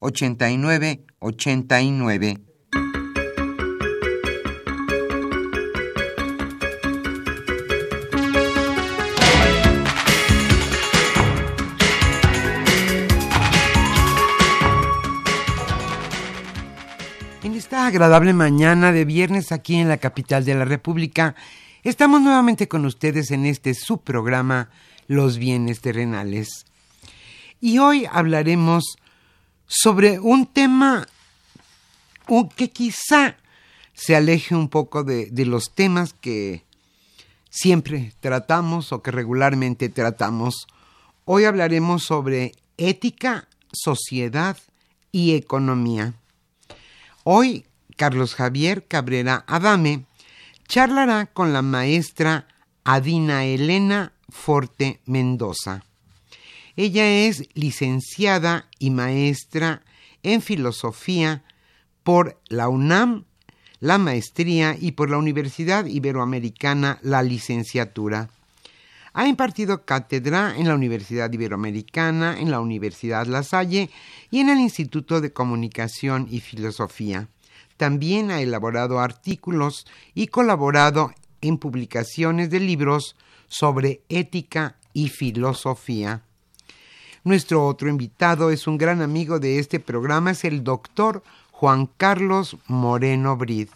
5536 8989. agradable mañana de viernes aquí en la capital de la República. Estamos nuevamente con ustedes en este subprograma Los bienes terrenales. Y hoy hablaremos sobre un tema que quizá se aleje un poco de, los temas que siempre tratamos o que regularmente tratamos. Hoy hablaremos sobre ética, sociedad y economía. Hoy Carlos Javier Cabrera Adame charlará con la maestra Adina Elena Forte Mendoza. Ella es licenciada y maestra en filosofía por la UNAM, la maestría y por la Universidad Iberoamericana la licenciatura. Ha impartido cátedra en la Universidad Iberoamericana, en la Universidad La Salle y en el Instituto de Comunicación y Filosofía. También ha elaborado artículos y colaborado en publicaciones de libros sobre ética y filosofía. Nuestro otro invitado es un gran amigo de este programa, es el doctor Juan Carlos Moreno Brid.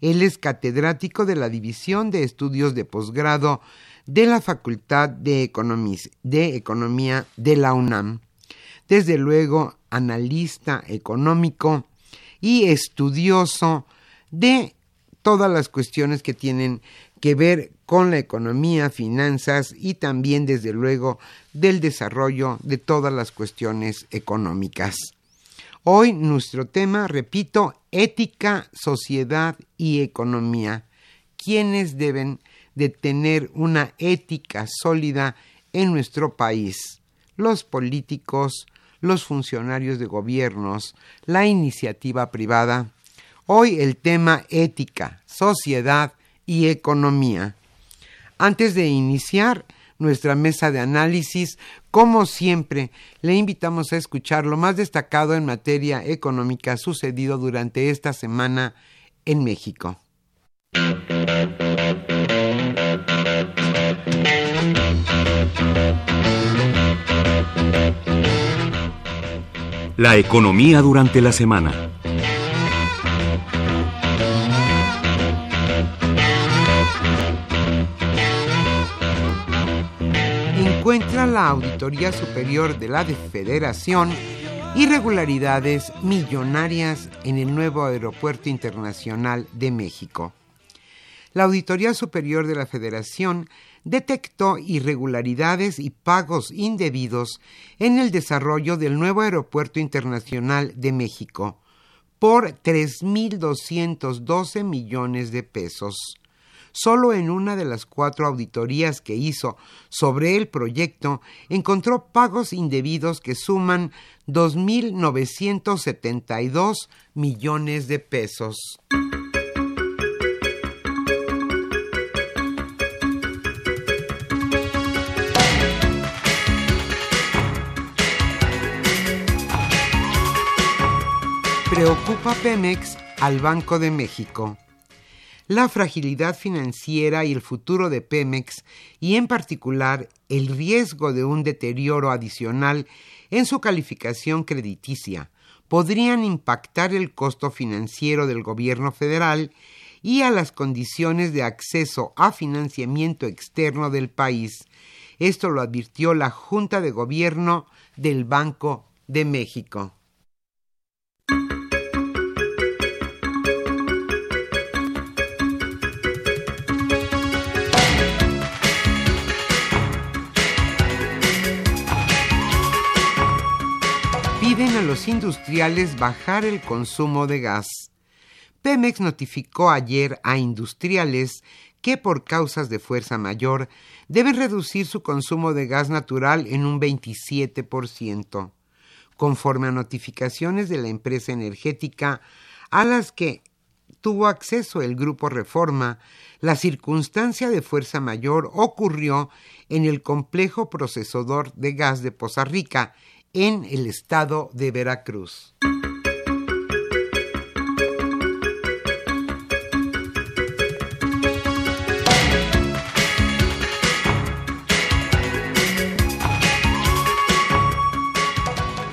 Él es catedrático de la División de Estudios de Posgrado de la Facultad de, de Economía de la UNAM. Desde luego, analista económico y estudioso de todas las cuestiones que tienen que ver con la economía, finanzas y también, desde luego, del desarrollo de todas las cuestiones económicas. Hoy nuestro tema, repito, ética, sociedad y economía. ¿Quiénes deben de tener una ética sólida en nuestro país? Los políticos, los funcionarios de gobiernos, la iniciativa privada. Hoy el tema ética, sociedad y economía. Antes de iniciar nuestra mesa de análisis, como siempre, le invitamos a escuchar lo más destacado en materia económica sucedido durante esta semana en México. La economía durante la semana. Encuentra la Auditoría Superior de la Federación irregularidades millonarias en el nuevo Aeropuerto Internacional de México. la Auditoría Superior de la Federación detectó irregularidades y pagos indebidos en el desarrollo del nuevo Aeropuerto Internacional de México por 3.212 millones de pesos. Solo en una de las cuatro auditorías que hizo sobre el proyecto encontró pagos indebidos que suman 2.972 millones de pesos. Preocupa Pemex al Banco de México. La fragilidad financiera y el futuro de Pemex, y en particular el riesgo de un deterioro adicional en su calificación crediticia, podrían impactar el costo financiero del gobierno federal y a las condiciones de acceso a financiamiento externo del país. Esto lo advirtió la Junta de Gobierno del Banco de México. Los industriales bajar el consumo de gas. Pemex notificó ayer a industriales que por causas de fuerza mayor deben reducir su consumo de gas natural en un 27%, conforme a notificaciones de la empresa energética a las que tuvo acceso el Grupo Reforma, la circunstancia de fuerza mayor ocurrió en el complejo procesador de gas de Poza Rica, en el estado de Veracruz.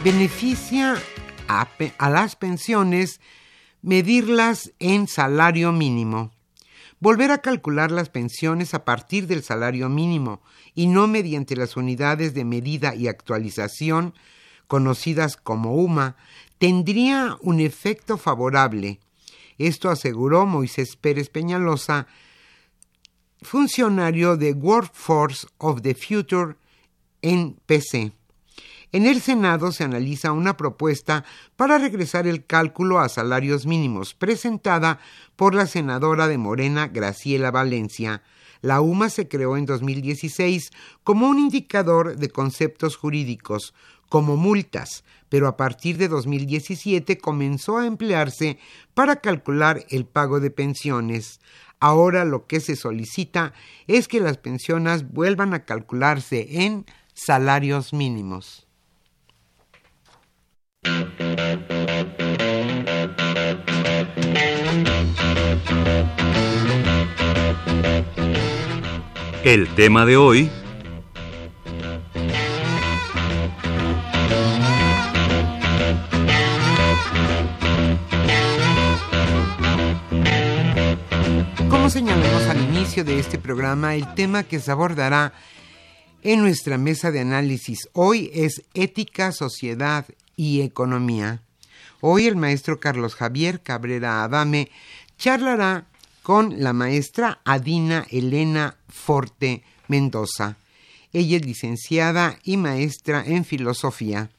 Beneficia a, las pensiones medirlas en salario mínimo. Volver a calcular las pensiones a partir del salario mínimo y no mediante las unidades de medida y actualización conocidas como UMA, tendría un efecto favorable. Esto aseguró Moisés Pérez Peñalosa, funcionario de Workforce of the Future en PC. En el Senado se analiza una propuesta para regresar el cálculo a salarios mínimos presentada por la senadora de Morena Graciela Valencia. La UMA se creó en 2016 como un indicador de conceptos jurídicos, como multas, pero a partir de 2017 comenzó a emplearse para calcular el pago de pensiones. Ahora lo que se solicita es que las pensiones vuelvan a calcularse en salarios mínimos. El tema de hoy señalamos al inicio de este programa, el tema que se abordará en nuestra mesa de análisis hoy es ética, sociedad y economía. Hoy el maestro Carlos Javier Cabrera Adame charlará con la maestra Adina Elena Forte Mendoza. Ella es licenciada y maestra en filosofía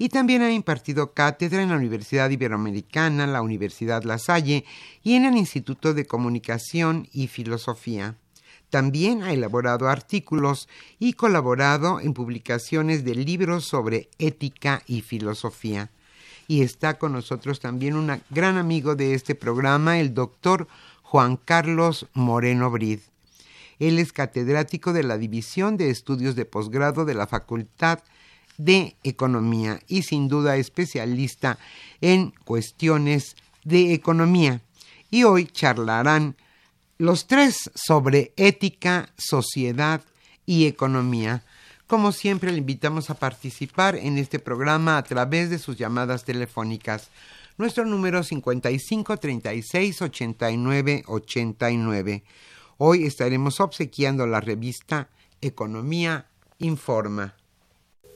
y también ha impartido cátedra en la Universidad Iberoamericana, la Universidad La Salle y en el Instituto de Comunicación y Filosofía. También ha elaborado artículos y colaborado en publicaciones de libros sobre ética y filosofía. Y está con nosotros también un gran amigo de este programa, el doctor Juan Carlos Moreno Brid. Él es catedrático de la División de Estudios de Posgrado de la Facultad Economía y sin duda especialista en cuestiones de economía. Y hoy charlarán los tres sobre ética, sociedad y economía. Como siempre, le invitamos a participar en este programa a través de sus llamadas telefónicas. Nuestro número 55 36 89 89. Hoy estaremos obsequiando la revista Economía Informa.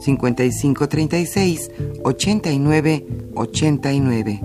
5536 89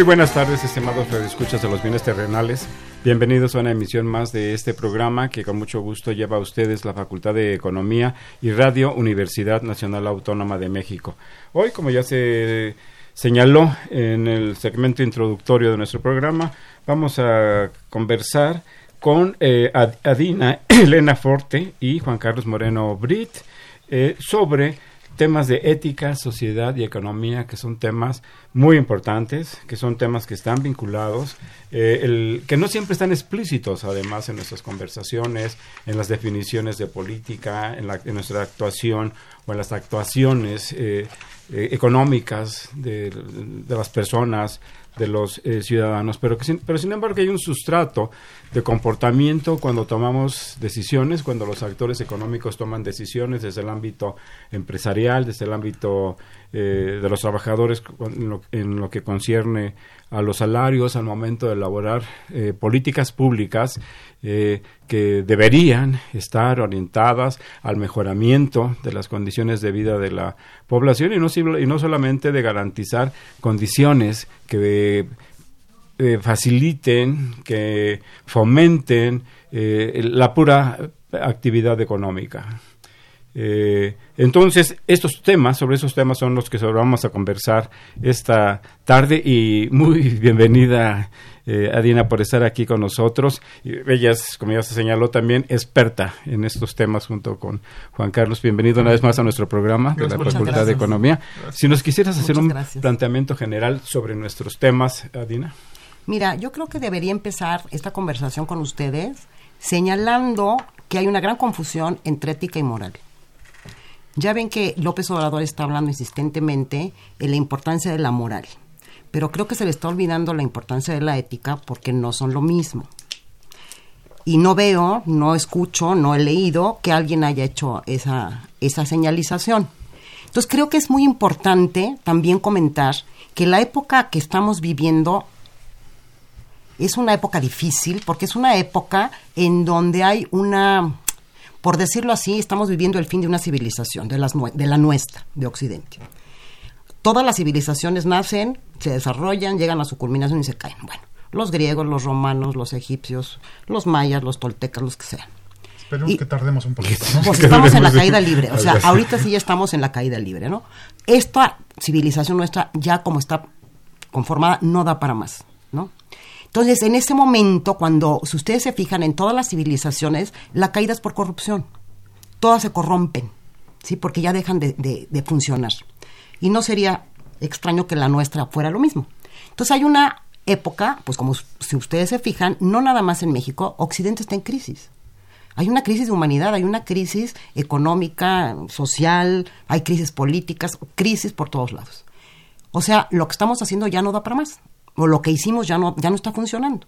Muy buenas tardes, estimados escuchas de los bienes terrenales. Bienvenidos a una emisión más de este programa que con mucho gusto lleva a ustedes la Facultad de Economía y Radio Universidad Nacional Autónoma de México. Hoy, como ya se señaló en el segmento introductorio de nuestro programa, vamos a conversar con eh, Adina Elena Forte y Juan Carlos Moreno Brit eh, sobre temas de ética, sociedad y economía, que son temas muy importantes, que son temas que están vinculados, eh, que no siempre están explícitos, además, en nuestras conversaciones, en las definiciones de política, en, la, nuestra actuación o en las actuaciones eh, eh, económicas de, las personas, de los ciudadanos, pero, que pero sin embargo hay un sustrato de comportamiento cuando tomamos decisiones, cuando los actores económicos toman decisiones desde el ámbito empresarial, desde el ámbito eh, de los trabajadores en lo, que concierne a los salarios al momento de elaborar eh, políticas públicas eh, que deberían estar orientadas al mejoramiento de las condiciones de vida de la población y no, y no solamente de garantizar condiciones que eh, faciliten, que fomenten eh, la pura actividad económica. Eh, entonces, estos temas, sobre esos temas son los que vamos a conversar esta tarde y muy bienvenida Adina por estar aquí con nosotros. Ella es, como ya se señaló también, experta en estos temas junto con Juan Carlos. Bienvenido una vez más a nuestro programa de la Facultad de Economía. Si nos quisieras hacer un planteamiento general sobre nuestros temas, Adina. Mira, yo creo que debería empezar esta conversación con ustedes señalando que hay una gran confusión entre ética y moral. Ya ven que López Obrador está hablando insistentemente de la importancia de la moral, pero creo que se le está olvidando la importancia de la ética porque no son lo mismo. Y no veo, no escucho, no he leído que alguien haya hecho esa, esa señalización. Entonces creo que es muy importante también comentar que la época que estamos viviendo es una época difícil porque es una época en donde hay una, por decirlo así, estamos viviendo el fin de una civilización, de, las, de la nuestra, de Occidente. Todas las civilizaciones nacen, se desarrollan, llegan a su culminación y se caen. Bueno, los griegos, los romanos, los egipcios, los mayas, los toltecas, los que sean. Esperemos que tardemos un poquito. Pues estamos en la caída libre. O sea, ahorita sí ya estamos en la caída libre, ¿no? Esta civilización nuestra, ya como está conformada, no da para más, ¿no? Entonces, en ese momento, cuando, si ustedes se fijan en todas las civilizaciones, la caída es por corrupción. Todas se corrompen, ¿sí? Porque ya dejan de, de funcionar. Y no sería extraño que la nuestra fuera lo mismo. Entonces, hay una época, pues como si ustedes se fijan, no nada más en México, Occidente está en crisis. Hay una crisis de humanidad, hay una crisis económica, social, hay crisis políticas, crisis por todos lados. O sea, lo que estamos haciendo ya no da para más, lo que hicimos ya no, ya no está funcionando.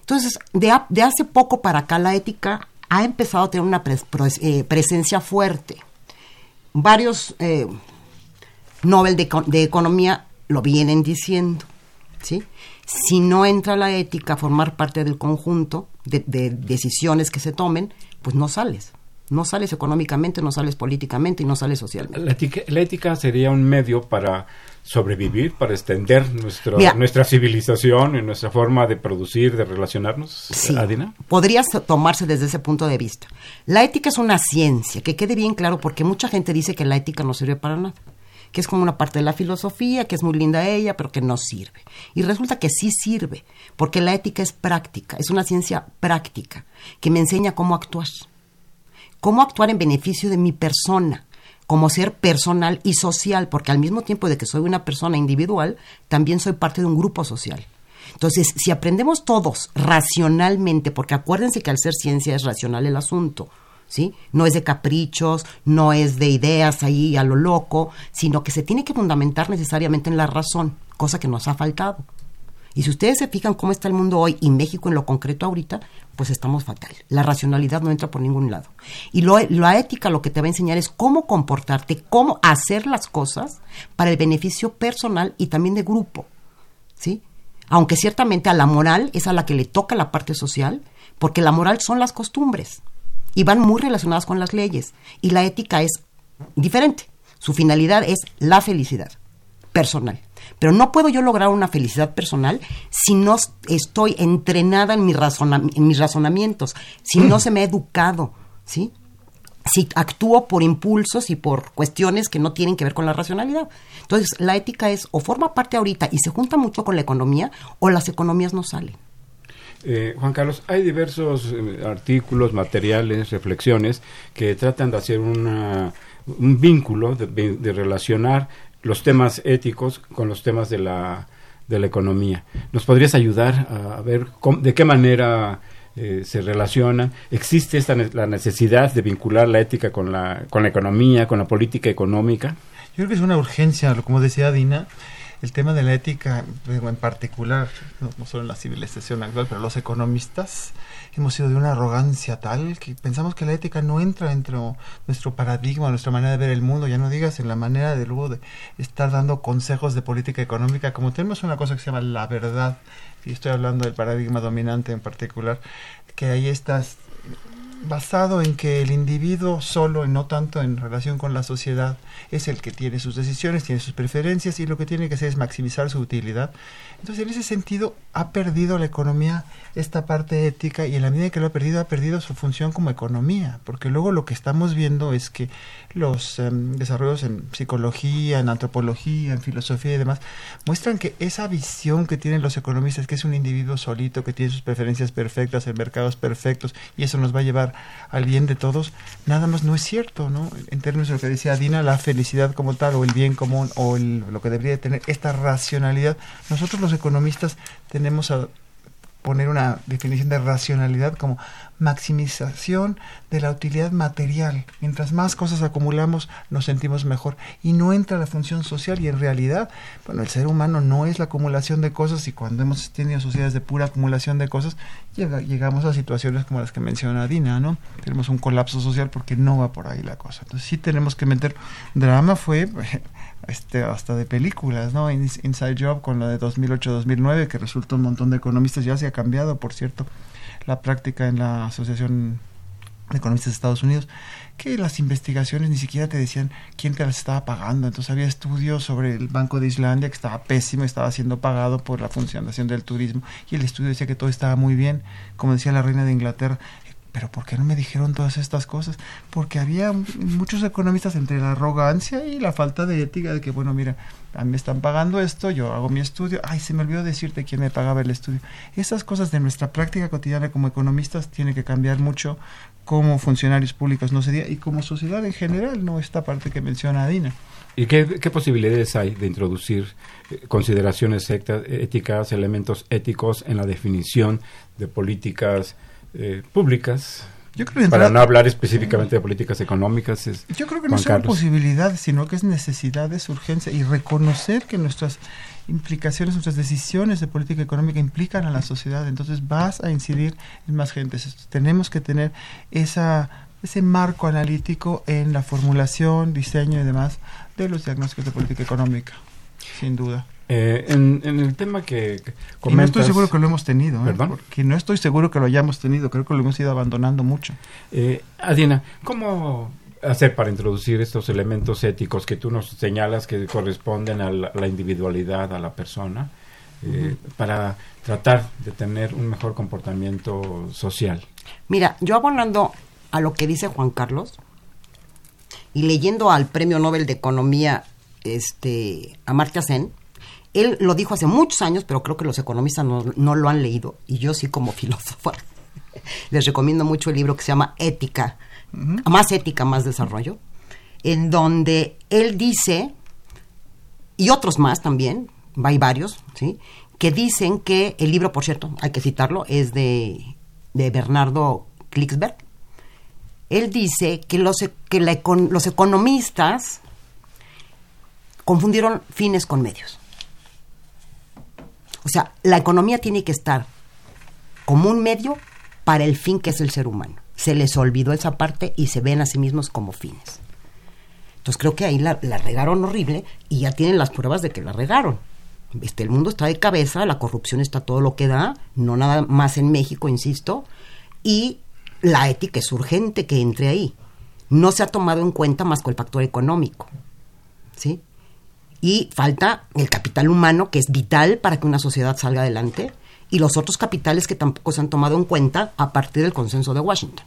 Entonces, de, hace poco para acá la ética ha empezado a tener una eh, presencia fuerte. Varios eh, Nobel de, de, Economía lo vienen diciendo, ¿sí? Si no entra la ética a formar parte del conjunto de, de decisiones que se tomen, pues no sales. No sales económicamente, no sales políticamente y no sales socialmente. La ética sería un medio para sobrevivir, para extender nuestra civilización y nuestra forma de producir, de relacionarnos, sí, Adina? Podría tomarse desde ese punto de vista. La ética es una ciencia, que quede bien claro, porque mucha gente dice que la ética no sirve para nada que es como una parte de la filosofía, que es muy linda ella, pero que no sirve. Y resulta que sí sirve, porque la ética es práctica, es una ciencia práctica, que me enseña cómo actuar. Cómo actuar en beneficio de mi persona, como ser personal y social, porque al mismo tiempo de que soy una persona individual, también soy parte de un grupo social. Entonces, si aprendemos todos racionalmente, porque acuérdense que al ser ciencia es racional el asunto, ¿sí? No es de caprichos, no es de ideas ahí a lo loco, sino que se tiene que fundamentar necesariamente en la razón, cosa que nos ha faltado. Y si ustedes se fijan cómo está el mundo hoy y México en lo concreto ahorita, pues estamos fatal. La racionalidad no entra por ningún lado. Y lo, la ética lo que te va a enseñar es cómo comportarte, cómo hacer las cosas para el beneficio personal y también de grupo. ¿Sí? Aunque ciertamente a la moral es a la que le toca la parte social, porque la moral son las costumbres y van muy relacionadas con las leyes. Y la ética es diferente. Su finalidad es la felicidad personal. Pero no puedo yo lograr una felicidad personal si no estoy entrenada en, en mis razonamientos, si no se me ha educado, ¿sí? Si actúo por impulsos y por cuestiones que no tienen que ver con la racionalidad. Entonces, la ética es o forma parte ahorita y se junta mucho con la economía o las economías no salen. Eh, Juan Carlos, hay diversos eh, artículos, materiales, reflexiones que tratan de hacer una, un vínculo, de, relacionar los temas éticos con los temas de la, de la economía. ¿Nos podrías ayudar a, ver de qué manera eh, se relacionan? ¿Existe esta, la necesidad de vincular la ética con la, con la economía, con la política económica? Yo creo que es una urgencia, como decía Dina, el tema de la ética, en particular, no, solo en la civilización actual, pero los economistas hemos sido de una arrogancia tal que pensamos que la ética no entra dentro de nuestro paradigma, nuestra manera de ver el mundo, ya no digas en la manera de luego de estar dando consejos de política económica, como tenemos una cosa que se llama la verdad, y estoy hablando del paradigma dominante en particular, que ahí estás basado en que el individuo solo y no tanto en relación con la sociedad es el que tiene sus decisiones, tiene sus preferencias y lo que tiene que hacer es maximizar su utilidad. Entonces, en ese sentido, ha perdido la economía esta parte ética y en la medida que lo ha perdido, ha perdido su función como economía, porque luego lo que estamos viendo es que los em, desarrollos en psicología, en antropología, en filosofía y demás, muestran que esa visión que tienen los economistas, que es un individuo solito, que tiene sus preferencias perfectas, en mercados perfectos, y eso nos va a llevar al bien de todos, nada más no es cierto, ¿no? En términos de lo que decía Dina, la felicidad como tal, o el bien común, o lo que debería tener esta racionalidad, nosotros los economistas tenemos a poner una definición de racionalidad como maximización de la utilidad material. Mientras más cosas acumulamos, nos sentimos mejor. Y no entra la función social y en realidad, bueno, el ser humano no es la acumulación de cosas y cuando hemos tenido sociedades de pura acumulación de cosas, llegamos a situaciones como las que menciona Dina, ¿no? Tenemos un colapso social porque no va por ahí la cosa. Entonces sí tenemos que meter drama fue este, hasta de películas, ¿no? Inside Job con la de 2008-2009, que resultó un montón de economistas, ya se ha cambiado, por cierto, la práctica en la Asociación de Economistas de Estados Unidos, que las investigaciones ni siquiera te decían quién te las estaba pagando. Entonces había estudios sobre el Banco de Islandia que estaba pésimo, estaba siendo pagado por la funcionación del turismo, y el estudio decía que todo estaba muy bien. Como decía la reina de Inglaterra, pero ¿por qué no me dijeron todas estas cosas? Porque había muchos economistas entre la arrogancia y la falta de ética de que, bueno, mira, a mí me están pagando esto, yo hago mi estudio, ay, se me olvidó decirte quién me pagaba el estudio. Esas cosas de nuestra práctica cotidiana como economistas tienen que cambiar mucho como funcionarios públicos no sería y como sociedad en general, no esta parte que menciona Dina. ¿Y qué, posibilidades hay de introducir eh, consideraciones éticas, elementos éticos en la definición de políticas eh, públicas Yo creo que Para no hablar específicamente de políticas económicas. Es Yo creo que no Carlos. posibilidades, sino que es necesidades, urgencia y reconocer que nuestras implicaciones, nuestras decisiones de política económica implican a la sociedad. Entonces vas a incidir en más gente. Tenemos que tener esa, ese marco analítico en la formulación, diseño y demás de los diagnósticos de política económica, sin duda. Eh, en, en el tema que que Y no comentas, estoy seguro que lo hemos tenido. ¿eh? ¿Perdón? Porque no estoy seguro que lo hayamos tenido. Creo que lo hemos ido abandonando mucho. eh, Adina, ¿cómo hacer para introducir estos elementos éticos que tú nos señalas que corresponden a la, a la individualidad, a la persona, eh, para tratar de tener un mejor comportamiento social? Mira, yo abonando a lo que dice Juan Carlos y leyendo al Premio Nobel de Economía este, Amartya Sen, él lo dijo hace muchos años, pero creo que los economistas no, no lo han leído, y yo sí como filósofa les recomiendo mucho el libro que se llama Ética, más ética, más desarrollo, en donde él dice, y otros más también, hay varios, ¿sí? que dicen que el libro, por cierto, hay que citarlo, es de, de Bernardo Klicksberg. Él dice que los, e- que la los economistas confundieron fines con medios. O sea, la economía tiene que estar como un medio para el fin que es el ser humano. Se les olvidó esa parte y se ven a sí mismos como fines. Entonces creo que ahí la, regaron horrible y ya tienen las pruebas de que la regaron. Este, el mundo está de cabeza, la corrupción está todo lo que da, no nada más en México, insisto, y la ética es urgente que entre ahí. No se ha tomado en cuenta más que el factor económico. ¿Sí? Y falta el capital humano, que es vital para que una sociedad salga adelante, y los otros capitales que tampoco se han tomado en cuenta a partir del consenso de Washington.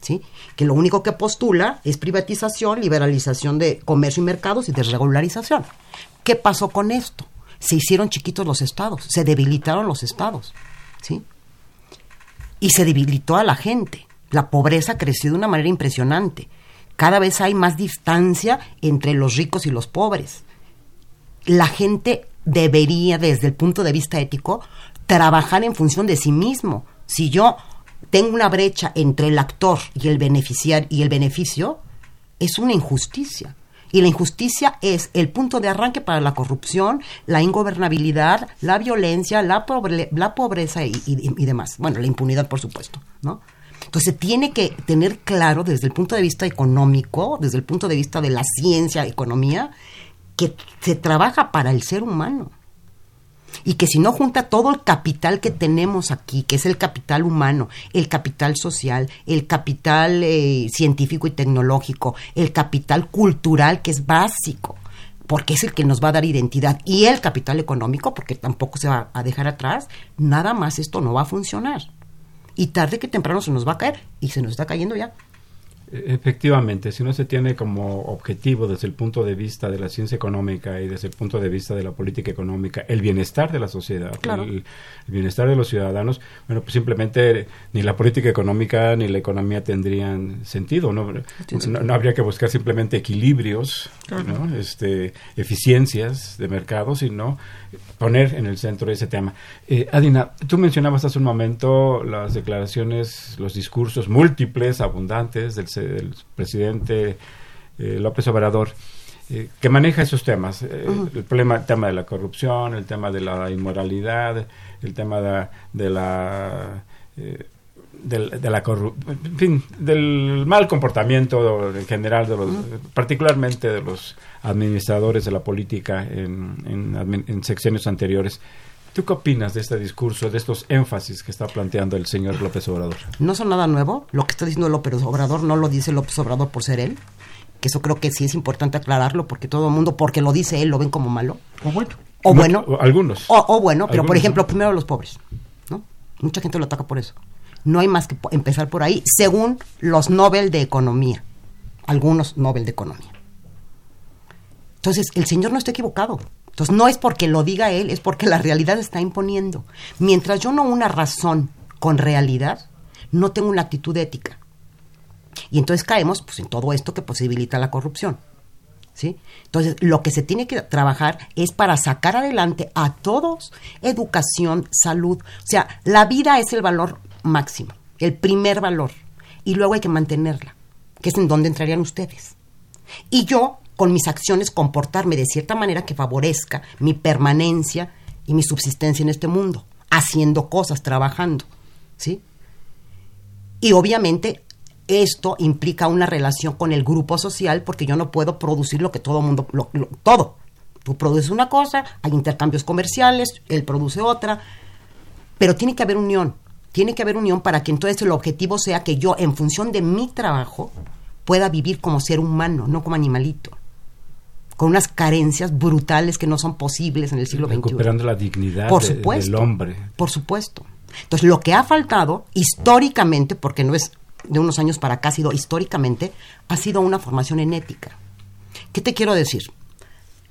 ¿Sí? Que lo único que postula es privatización, liberalización de comercio y mercados y desregularización. ¿Qué pasó con esto? Se hicieron chiquitos los estados, se debilitaron los estados. ¿Sí? y se debilitó a la gente. La pobreza creció de una manera impresionante. Cada vez hay más distancia entre los ricos y los pobres. La gente debería, desde el punto de vista ético, trabajar en función de sí mismo. Si yo tengo una brecha entre el actor y el beneficiario y el beneficio, es una injusticia. Y la injusticia es el punto de arranque para la corrupción, la ingobernabilidad, la violencia, la, pobre- la pobreza y, y- y demás. Bueno, la impunidad, por supuesto, ¿no? Entonces tiene que tener claro desde el punto de vista económico, desde el punto de vista de la ciencia, economía, que se trabaja para el ser humano y que si no junta todo el capital que tenemos aquí, que es el capital humano, el capital social, el capital eh, científico y tecnológico, el capital cultural que es básico, porque es el que nos va a dar identidad, y el capital económico, porque tampoco se va a dejar atrás, nada más esto no va a funcionar. Y tarde que temprano se nos va a caer, y se nos está cayendo ya. Efectivamente, si no se tiene como objetivo desde el punto de vista de la ciencia económica y desde el punto de vista de la política económica el bienestar de la sociedad, Claro. el, el bienestar de los ciudadanos, bueno, pues simplemente ni la política económica ni la economía tendrían sentido, ¿no? No, no habría que buscar simplemente equilibrios, ¿no? este, eficiencias de mercado, sino poner en el centro ese tema. Eh, Adina, tú mencionabas hace un momento las declaraciones, los discursos múltiples, abundantes del, se- del presidente eh, López Obrador, eh, que maneja esos temas. eh, El problema, el tema de la corrupción, el tema de la inmoralidad, el tema de, de la... eh, del, de la corru- en fin, del mal comportamiento en general, de los, particularmente de los administradores de la política en, en, en sexenios anteriores. ¿Tú qué opinas de este discurso, de estos énfasis que está planteando el señor López Obrador? No son nada nuevo. Lo que está diciendo López Obrador no lo dice López Obrador por ser él. Que eso creo que sí es importante aclararlo porque todo el mundo, porque lo dice él, lo ven como malo. O bueno. O bueno. o algunos. O, o bueno, pero por ejemplo, ¿no? primero los pobres. ¿no? Mucha gente lo ataca por eso. No hay más que empezar por ahí, según los Nobel de Economía. Algunos Nobel de Economía. Entonces, el señor no está equivocado. Entonces, no es porque lo diga él, es porque la realidad está imponiendo. Mientras yo no una razón con realidad, no tengo una actitud ética. Y entonces caemos pues, en todo esto que posibilita la corrupción. ¿Sí? Entonces, lo que se tiene que trabajar es para sacar adelante a todos educación, salud. O sea, la vida es el valor máximo, el primer valor. y luego hay que mantenerla, que es en donde entrarían ustedes. Y yo, con mis acciones, comportarme de cierta manera que favorezca mi permanencia y mi subsistencia en este mundo, haciendo cosas, trabajando, ¿sí? Y obviamente esto implica una relación con el grupo social porque yo no puedo producir lo que todo mundo, todo. Tú produces una cosa, hay intercambios comerciales, él produce otra, pero tiene que haber unión, tiene que haber unión para que entonces el objetivo sea que yo, en función de mi trabajo, pueda vivir como ser humano, no como animalito, con unas carencias brutales que no son posibles en el siglo XXI. Recuperando la dignidad por de- supuesto, del hombre. Por supuesto. Entonces, lo que ha faltado históricamente, porque no es de unos años para acá, ha sido históricamente, ha sido una formación en ética. ¿Qué te quiero decir?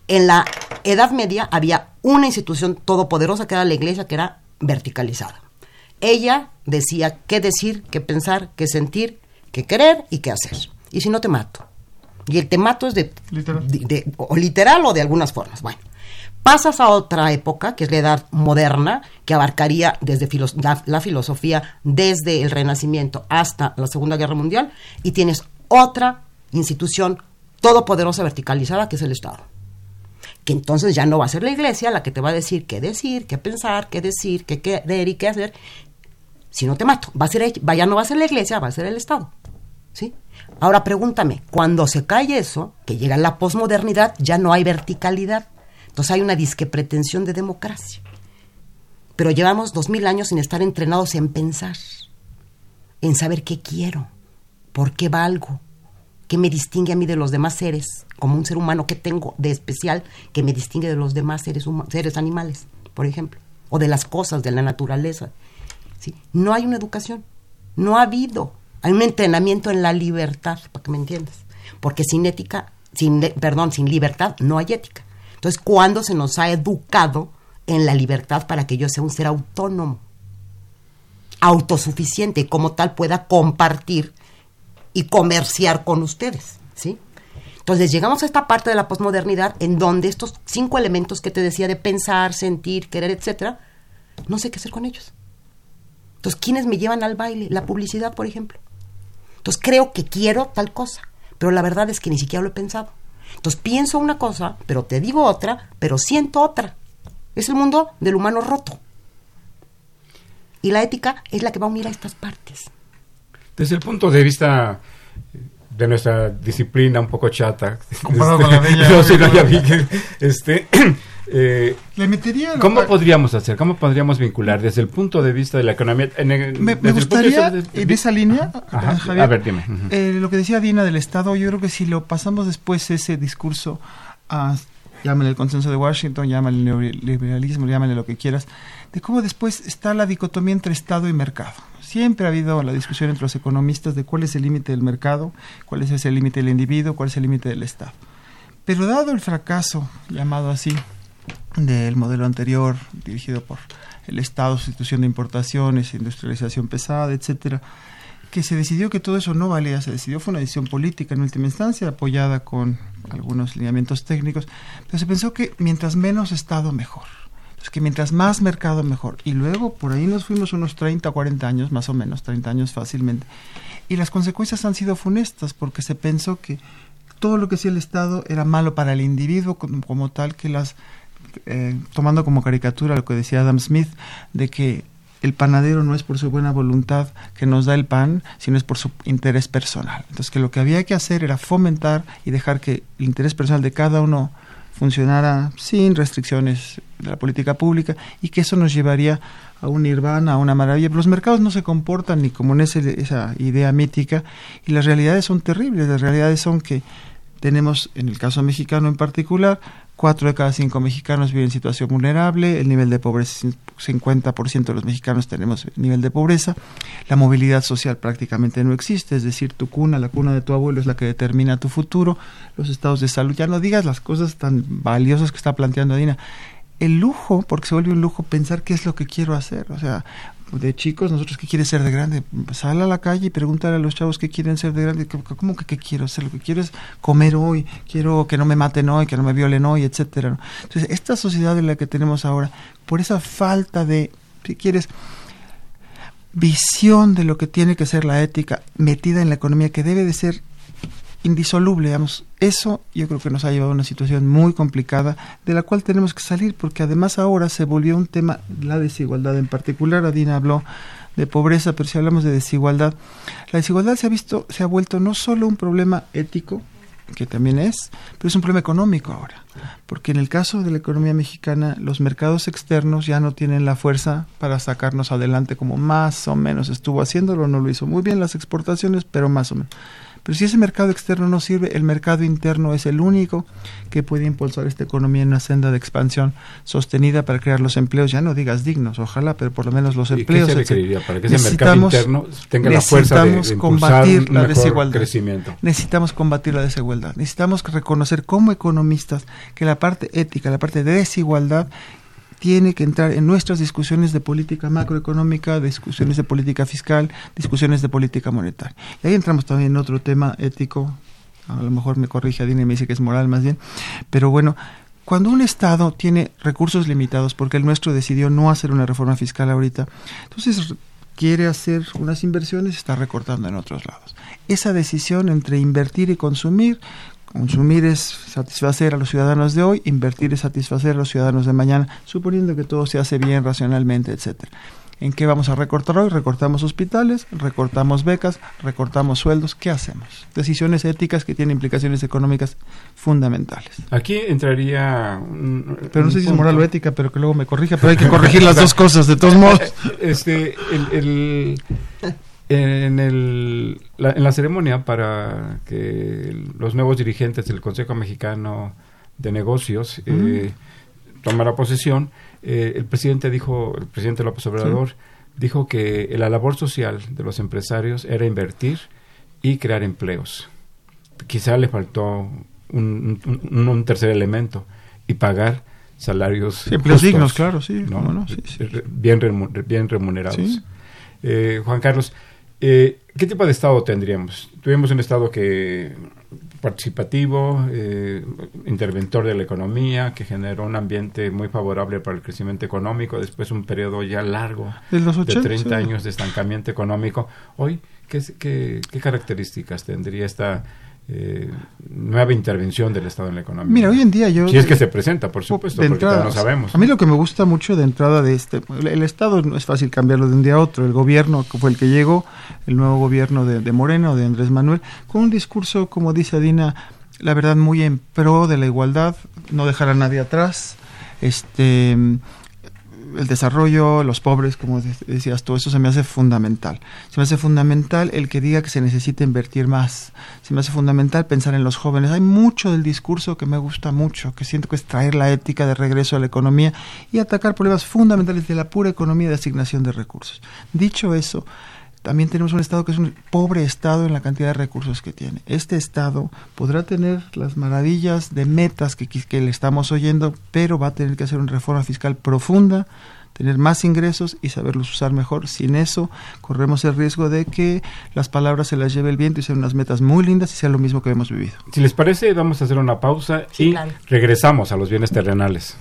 En la Edad Media había una institución todopoderosa que era la iglesia, que era verticalizada. Ella decía qué decir, qué pensar, qué sentir, qué querer y qué hacer. Y si no, te mato. Y el te mato es de, Literal. de- de- o literal o de algunas formas. Bueno, pasas a otra época, que es la edad moderna, que abarcaría desde la, la filosofía desde el Renacimiento hasta la Segunda Guerra Mundial, y tienes otra institución todopoderosa verticalizada, que es el Estado que entonces ya no va a ser la iglesia la que te va a decir qué decir, qué pensar, qué decir, qué querer y qué hacer. Si no te mato, va a ser, ya no va a ser la iglesia, va a ser el Estado. ¿Sí? Ahora pregúntame, cuando se cae eso, que llega la posmodernidad, ya no hay verticalidad. Entonces hay una disque pretensión de democracia. Pero llevamos dos mil años sin estar entrenados en pensar, en saber qué quiero, por qué valgo, qué me distingue a mí de los demás seres, como un ser humano que tengo de especial que me distingue de los demás seres, seres animales, por ejemplo, o de las cosas, de la naturaleza. ¿sí? No hay una educación, no ha habido, hay un entrenamiento en la libertad, para que me entiendas, porque sin ética, sin, perdón, sin libertad no hay ética. Entonces, ¿cuándo se nos ha educado en la libertad para que yo sea un ser autónomo, autosuficiente y como tal pueda compartir y comerciar con ustedes, ¿sí? Entonces llegamos a esta parte de la posmodernidad en donde estos cinco elementos que te decía de pensar, sentir, querer, etcétera, no sé qué hacer con ellos. Entonces, ¿quiénes me llevan al baile? La publicidad, por ejemplo. Entonces, creo que quiero tal cosa, pero la verdad es que ni siquiera lo he pensado. Entonces, pienso una cosa, pero te digo otra, pero siento otra. Es el mundo del humano roto. Y la ética es la que va a unir a estas partes. Desde el punto de vista de nuestra disciplina un poco chata. Comparado este, con la de ella, no, sí, no, ya vi que, este, eh, Le metería... ¿Cómo podríamos hacer? ¿Cómo podríamos vincular desde el punto de vista de la economía? en el- Me, me gustaría, de- en esa línea, Ajá, Javier, a ver, dime. Eh, lo que decía Dina del Estado, yo creo que si lo pasamos después ese discurso a, llámale el consenso de Washington, llámale el neoliberalismo, llámale lo que quieras, de cómo después está la dicotomía entre Estado y mercado. Siempre ha habido la discusión entre los economistas de cuál es el límite del mercado, cuál es el límite del individuo, cuál es el límite del Estado. Pero dado el fracaso, llamado así, del modelo anterior, dirigido por el Estado, sustitución de importaciones, industrialización pesada, etcétera, que se decidió que todo eso no valía, se decidió, fue una decisión política en última instancia, apoyada con algunos lineamientos técnicos, pero se pensó que mientras menos Estado, mejor. Entonces, que mientras más mercado, mejor. Y luego por ahí nos fuimos unos 30, 40 años, más o menos, 30 años fácilmente. Y las consecuencias han sido funestas, porque se pensó que todo lo que hacía el Estado era malo para el individuo como, como tal, que las eh, tomando como caricatura lo que decía Adam Smith, de que el panadero no es por su buena voluntad que nos da el pan, sino es por su interés personal. Entonces que lo que había que hacer era fomentar y dejar que el interés personal de cada uno funcionara sin restricciones de la política pública y que eso nos llevaría a un nirvana, a una maravilla. Pero los mercados no se comportan ni como en esa idea mítica y las realidades son terribles. Las realidades son que tenemos, en el caso mexicano en particular, cuatro de cada cinco mexicanos viven en situación vulnerable, el nivel de pobreza, 50% de los mexicanos tenemos nivel de pobreza, la movilidad social prácticamente no existe, es decir, tu cuna, la cuna de tu abuelo es la que determina tu futuro, los estados de salud, ya no digas las cosas tan valiosas que está planteando Dina. El lujo, porque se vuelve un lujo pensar qué es lo que quiero hacer, o sea, de chicos, nosotros qué quieres ser de grande, sal a la calle y pregúntale a los chavos qué quieren ser de grande, ¿cómo que qué quiero ser? Lo que quiero es comer hoy, quiero que no me maten hoy, que no me violen hoy, etcétera. Entonces, esta sociedad en la que tenemos ahora, por esa falta de, si quieres, visión de lo que tiene que ser la ética metida en la economía, que debe de ser indisoluble, digamos. Eso yo creo que nos ha llevado a una situación muy complicada de la cual tenemos que salir porque además ahora se volvió un tema la desigualdad en particular. Adina habló de pobreza, pero si hablamos de desigualdad, la desigualdad se ha visto se ha vuelto no solo un problema ético, que también es, pero es un problema económico ahora, porque en el caso de la economía mexicana los mercados externos ya no tienen la fuerza para sacarnos adelante como más o menos estuvo haciéndolo, no lo hizo muy bien las exportaciones, pero más o menos. Pero si ese mercado externo no sirve, el mercado interno es el único que puede impulsar esta economía en una senda de expansión sostenida para crear los empleos, ya no digas dignos, ojalá, pero por lo menos los empleos. ¿Y qué se requeriría para que ese mercado interno tenga la fuerza de, de combatir la desigualdad? Crecimiento? Necesitamos combatir la desigualdad. Necesitamos reconocer como economistas que la parte ética, la parte de desigualdad tiene que entrar en nuestras discusiones de política macroeconómica, discusiones de política fiscal, discusiones de política monetaria. Y ahí entramos también en otro tema ético, a lo mejor me corrige Adina y me dice que es moral más bien, pero bueno, cuando un Estado tiene recursos limitados, porque el nuestro decidió no hacer una reforma fiscal ahorita, entonces quiere hacer unas inversiones, está recortando en otros lados. Esa decisión entre invertir y consumir, Consumir es satisfacer a los ciudadanos de hoy, invertir es satisfacer a los ciudadanos de mañana, suponiendo que todo se hace bien racionalmente, etcétera. ¿En qué vamos a recortar hoy? Recortamos hospitales, recortamos becas, recortamos sueldos. ¿Qué hacemos? Decisiones éticas que tienen implicaciones económicas fundamentales. Aquí entraría... pero no sé si es moral o ética, pero que luego me corrija, pero hay que corregir las dos cosas de todos modos. Este, el, en, el, la, en la ceremonia para que los nuevos dirigentes del Consejo Mexicano de Negocios eh, tomara posesión, eh, el presidente dijo, el presidente López Obrador, dijo que la labor social de los empresarios era invertir y crear empleos. Quizá le faltó un, un, tercer elemento y pagar salarios empleos dignos, claro, sí, bien, bien remunerados. Eh, Juan Carlos, eh, ¿Qué tipo de Estado tendríamos? Tuvimos un Estado que participativo, eh, interventor de la economía, que generó un ambiente muy favorable para el crecimiento económico, después un periodo ya largo de, los 80, de 30 años de estancamiento económico. Hoy, ¿qué, qué, qué características tendría esta eh, nueva intervención del Estado en la economía. Mira, hoy en día yo... Si es que se presenta, por supuesto, porque no sabemos. A mí lo que me gusta mucho de entrada de este... El, Estado no es fácil cambiarlo de un día a otro. El gobierno que fue el que llegó, el nuevo gobierno de, de Moreno, de Andrés Manuel, con un discurso, como dice Adina, la verdad muy en pro de la igualdad, no dejar a nadie atrás, este el desarrollo, los pobres, como decías tú, eso se me hace fundamental. Se me hace fundamental el que diga que se necesita invertir más. Se me hace fundamental pensar en los jóvenes. Hay mucho del discurso que me gusta mucho, que siento que es traer la ética de regreso a la economía y atacar problemas fundamentales de la pura economía de asignación de recursos. Dicho eso, también tenemos un Estado que es un pobre Estado en la cantidad de recursos que tiene. Este Estado podrá tener las maravillas de metas que, que le estamos oyendo, pero va a tener que hacer una reforma fiscal profunda, tener más ingresos y saberlos usar mejor. Sin eso, corremos el riesgo de que las palabras se las lleve el viento y sean unas metas muy lindas y sea lo mismo que hemos vivido. Si les parece, vamos a hacer una pausa y regresamos a los bienes terrenales.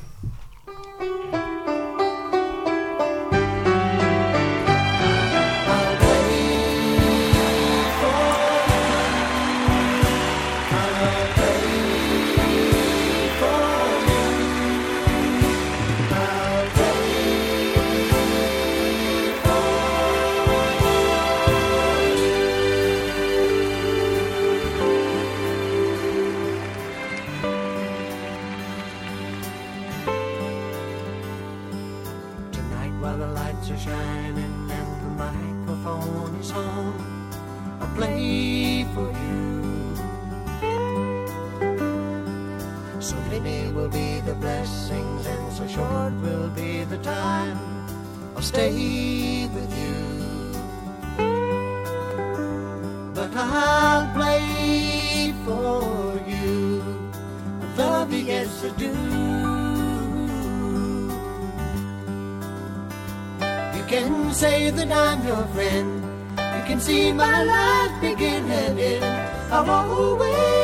stay with you. But I'll play for you. Love begins to do. You can say that I'm your friend. You can see my life begin and end. I'll always.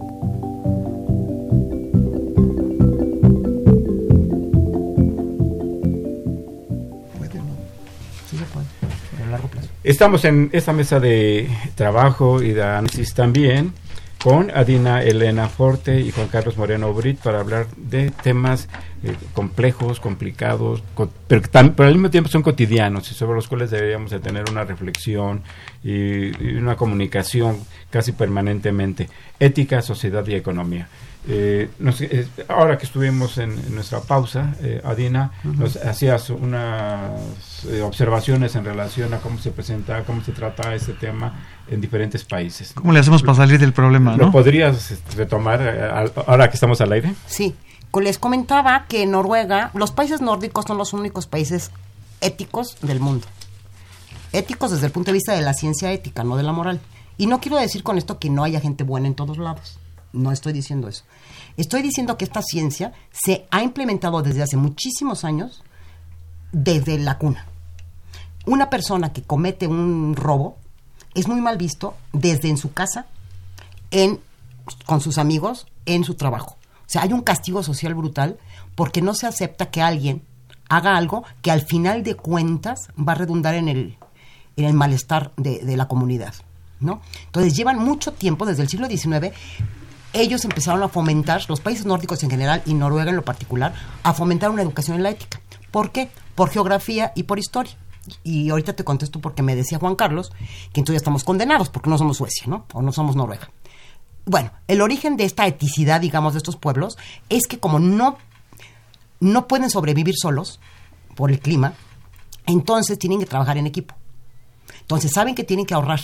Estamos en esta mesa de trabajo y de análisis también con Adina Elena Forte y Juan Carlos Moreno Brit para hablar de temas eh, complejos, complicados, co- pero, al mismo tiempo son cotidianos y sobre los cuales deberíamos de tener una reflexión y una comunicación casi permanentemente. Ética, sociedad y economía. Eh, nos- eh, ahora que estuvimos en, en nuestra pausa, eh, Adina, nos hacías unas eh, observaciones en relación a cómo se presenta, cómo se trata este tema en diferentes países. ¿Cómo le hacemos para salir del problema, ¿Lo no? podrías este, retomar eh, al- ahora que estamos al aire? Sí, les comentaba que Noruega, los países nórdicos son los únicos países éticos del mundo. Éticos desde el punto de vista de la ciencia ética, no de la moral. Y no quiero decir con esto que no haya gente buena en todos lados. No estoy diciendo eso. Estoy diciendo que esta ciencia se ha implementado desde hace muchísimos años, desde la cuna. Una persona que comete un robo es muy mal visto desde en su casa, en, con sus amigos, en su trabajo. O sea, hay un castigo social brutal porque no se acepta que alguien haga algo que al final de cuentas va a redundar en el, en el malestar de, la comunidad. ¿no? Entonces llevan mucho tiempo, desde el siglo XIX, ellos empezaron a fomentar, los países nórdicos en general y Noruega en lo particular, a fomentar una educación en la ética. ¿Por qué? Por geografía y por historia. Y ahorita te contesto porque me decía Juan Carlos que entonces ya estamos condenados porque no somos Suecia, ¿no? O no somos Noruega. Bueno, el origen de esta eticidad, digamos, de estos pueblos es que como no, no pueden sobrevivir solos por el clima, entonces tienen que trabajar en equipo. Entonces saben que tienen que ahorrar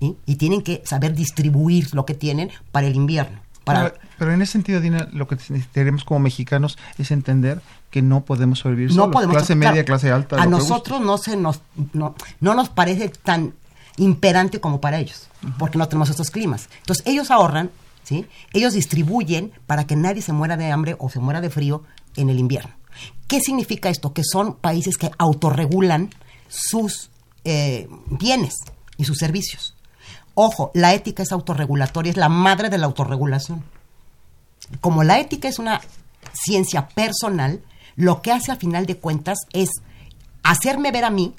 ¿sí? y tienen que saber distribuir lo que tienen para el invierno. Para, Pero, pero en ese sentido, Dina, lo que tenemos como mexicanos es entender que no podemos sobrevivir no solos. podemos clase claro, media, clase alta. A nosotros no se nos no, no nos parece tan imperante como para ellos, porque no tenemos estos climas. Entonces ellos ahorran, ¿sí? Ellos distribuyen para que nadie se muera de hambre o se muera de frío en el invierno. ¿Qué significa esto? Que son países que autorregulan sus eh, bienes y sus servicios. Ojo, la ética es autorregulatoria, es la madre de la autorregulación. Como la ética es una ciencia personal, lo que hace a final de cuentas es hacerme ver a mí